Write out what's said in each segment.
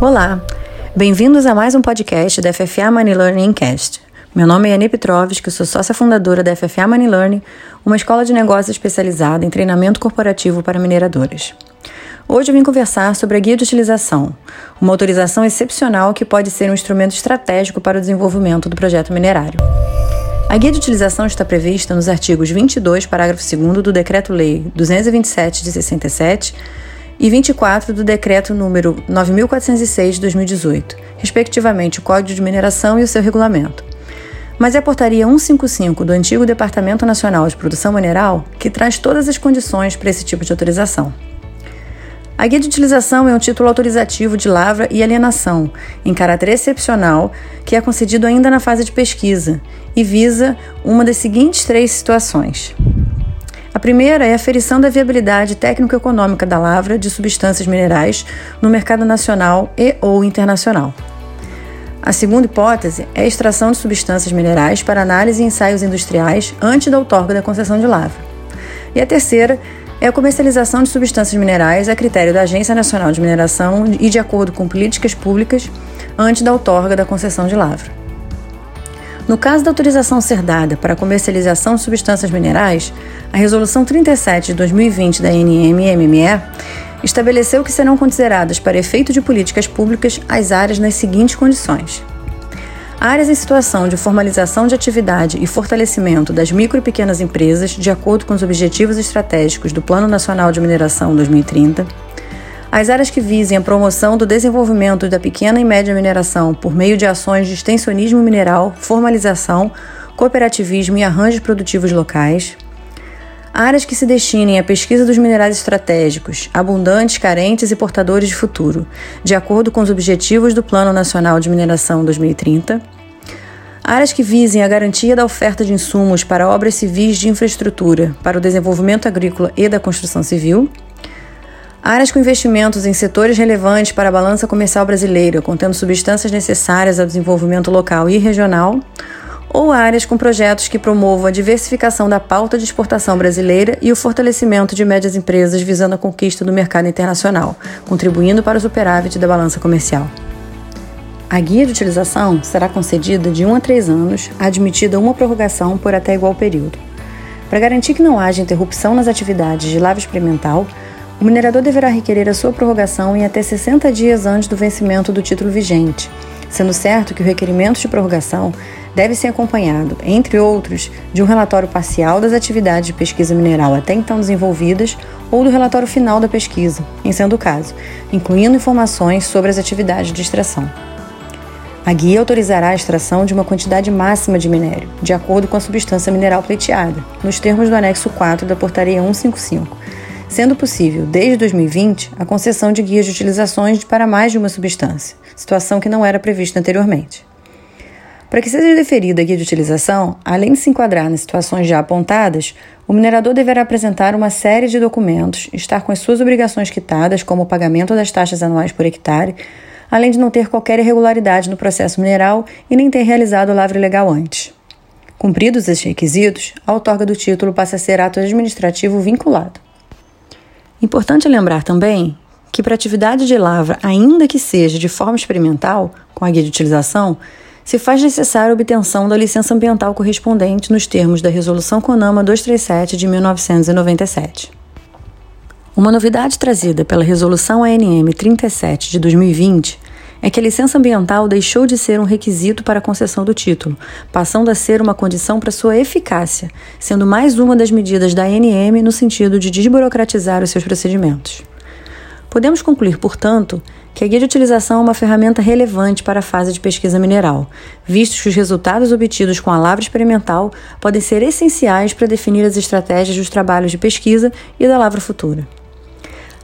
Olá, bem-vindos a mais um podcast da FFA Money Learning Cast. Meu nome é Anne Petrovski, sou sócia fundadora da FFA Money Learning, uma escola de negócios especializada em treinamento corporativo para mineradoras. Hoje eu vim conversar sobre a guia de utilização, uma autorização excepcional que pode ser um instrumento estratégico para o desenvolvimento do projeto minerário. A guia de utilização está prevista nos artigos 22, parágrafo 2 do Decreto-Lei 227 de 67 e 24 do Decreto número 9406 de 2018, respectivamente o Código de Mineração e o seu regulamento. Mas é a Portaria 155 do antigo Departamento Nacional de Produção Mineral que traz todas as condições para esse tipo de autorização. A guia de utilização é um título autorizativo de lavra e alienação, em caráter excepcional, que é concedido ainda na fase de pesquisa e visa uma das seguintes três situações: a primeira é a aferição da viabilidade técnico-econômica da lavra de substâncias minerais no mercado nacional e ou internacional. A segunda hipótese é a extração de substâncias minerais para análise e ensaios industriais antes da outorga da concessão de lavra. E a terceira é a comercialização de substâncias minerais a critério da Agência Nacional de Mineração e de acordo com políticas públicas antes da outorga da concessão de lavra. No caso da autorização ser dada para a comercialização de substâncias minerais, a Resolução 37 de 2020 da NMME estabeleceu que serão consideradas para efeito de políticas públicas as áreas nas seguintes condições: áreas em situação de formalização de atividade e fortalecimento das micro e pequenas empresas de acordo com os objetivos estratégicos do Plano Nacional de Mineração 2030 as áreas que visem a promoção do desenvolvimento da pequena e média mineração por meio de ações de extensionismo mineral, formalização, cooperativismo e arranjos produtivos locais. Áreas que se destinem à pesquisa dos minerais estratégicos, abundantes, carentes e portadores de futuro, de acordo com os objetivos do Plano Nacional de Mineração 2030. Áreas que visem a garantia da oferta de insumos para obras civis de infraestrutura para o desenvolvimento agrícola e da construção civil Áreas com investimentos em setores relevantes para a balança comercial brasileira, contendo substâncias necessárias ao desenvolvimento local e regional, ou áreas com projetos que promovam a diversificação da pauta de exportação brasileira e o fortalecimento de médias empresas visando a conquista do mercado internacional, contribuindo para o superávit da balança comercial. A guia de utilização será concedida de 1 a 3 anos, admitida uma prorrogação por até igual período. Para garantir que não haja interrupção nas atividades de lava experimental, o minerador deverá requerer a sua prorrogação em até 60 dias antes do vencimento do título vigente, sendo certo que o requerimento de prorrogação deve ser acompanhado, entre outros, de um relatório parcial das atividades de pesquisa mineral até então desenvolvidas ou do relatório final da pesquisa, em sendo o caso, incluindo informações sobre as atividades de extração. A guia autorizará a extração de uma quantidade máxima de minério, de acordo com a substância mineral pleiteada, nos termos do anexo 4 da Portaria 155 sendo possível, desde 2020, a concessão de guias de utilizações para mais de uma substância, situação que não era prevista anteriormente. Para que seja deferida a guia de utilização, além de se enquadrar nas situações já apontadas, o minerador deverá apresentar uma série de documentos, estar com as suas obrigações quitadas, como o pagamento das taxas anuais por hectare, além de não ter qualquer irregularidade no processo mineral e nem ter realizado o lavre legal antes. Cumpridos esses requisitos, a outorga do título passa a ser ato administrativo vinculado. Importante lembrar também que para atividade de lavra, ainda que seja de forma experimental, com a guia de utilização, se faz necessária a obtenção da licença ambiental correspondente nos termos da Resolução CONAMA 237 de 1997. Uma novidade trazida pela Resolução ANM 37 de 2020 é que a licença ambiental deixou de ser um requisito para a concessão do título, passando a ser uma condição para sua eficácia, sendo mais uma das medidas da ANM no sentido de desburocratizar os seus procedimentos. Podemos concluir, portanto, que a guia de utilização é uma ferramenta relevante para a fase de pesquisa mineral, visto que os resultados obtidos com a lavra experimental podem ser essenciais para definir as estratégias dos trabalhos de pesquisa e da lavra futura.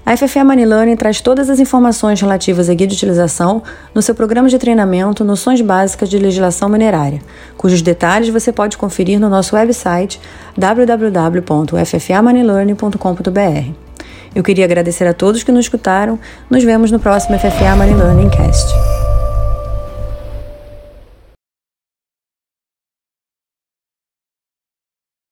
A FFA Learning traz todas as informações relativas à guia de utilização no seu programa de treinamento Noções Básicas de Legislação Minerária, cujos detalhes você pode conferir no nosso website www.ffamoneylearning.com.br. Eu queria agradecer a todos que nos escutaram. Nos vemos no próximo FFA Money Learning Cast.